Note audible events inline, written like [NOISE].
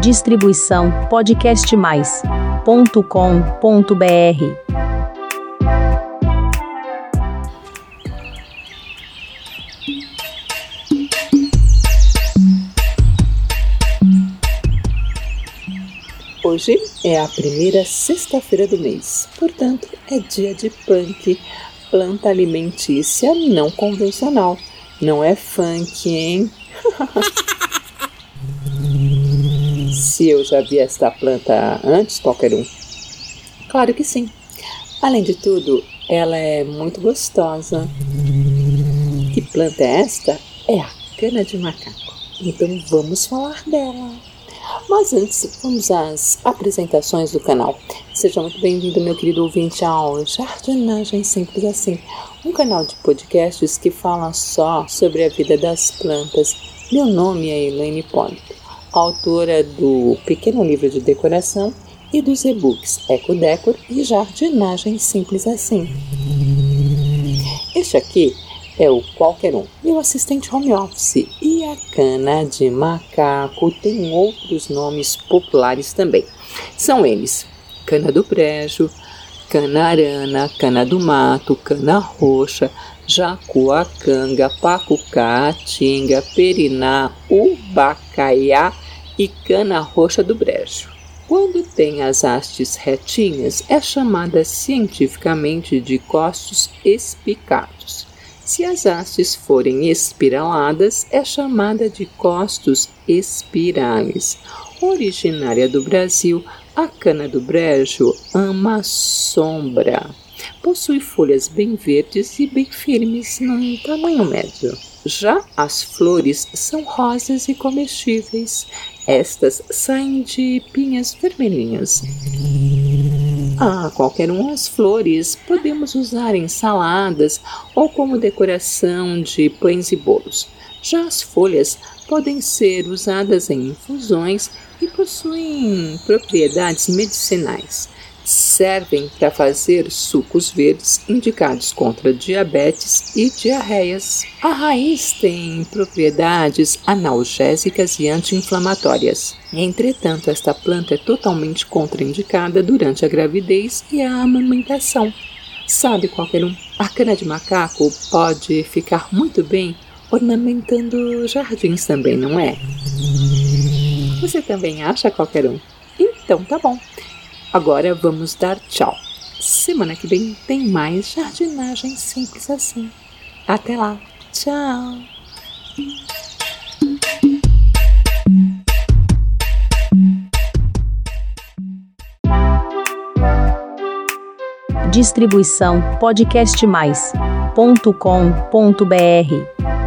Distribuição podcastmais.com.br. Hoje é a primeira sexta-feira do mês, portanto, é dia de punk, planta alimentícia não convencional. Não é funk, hein? [LAUGHS] Se eu já vi esta planta antes, qualquer um? Claro que sim. Além de tudo, ela é muito gostosa. Que planta é esta? É a cana de macaco. Então vamos falar dela. Mas antes, vamos às apresentações do canal. Seja muito bem-vindo, meu querido ouvinte, ao Jardinagem Simples Assim, um canal de podcasts que fala só sobre a vida das plantas. Meu nome é Elaine Polito, autora do pequeno livro de decoração e dos e-books Eco Decor e Jardinagem Simples Assim. Este aqui é o qualquer um, meu assistente home office. E a cana de macaco tem outros nomes populares também. São eles: cana do brejo, cana arana, cana do mato, cana roxa, jacuacanga, pacucá, tinga, periná, ubacaiá e cana roxa do brejo. Quando tem as hastes retinhas, é chamada cientificamente de costos espicados. Se as hastes forem espiraladas, é chamada de costos espirales. Originária do Brasil, a cana do brejo ama sombra. Possui folhas bem verdes e bem firmes, num tamanho médio. Já as flores são rosas e comestíveis. Estas saem de pinhas vermelhinhas. Ah, qualquer um as flores podemos usar em saladas ou como decoração de pães e bolos. Já as folhas podem ser usadas em infusões e possuem propriedades medicinais servem para fazer sucos verdes indicados contra diabetes e diarreias. A raiz tem propriedades analgésicas e anti-inflamatórias. Entretanto, esta planta é totalmente contraindicada durante a gravidez e a amamentação. Sabe qualquer um? A cana de macaco pode ficar muito bem ornamentando jardins também, não é? Você também acha qualquer um? Então tá bom. Agora vamos dar tchau. Semana que vem tem mais jardinagem simples assim. Até lá. Tchau. Distribuição podcastmais.com.br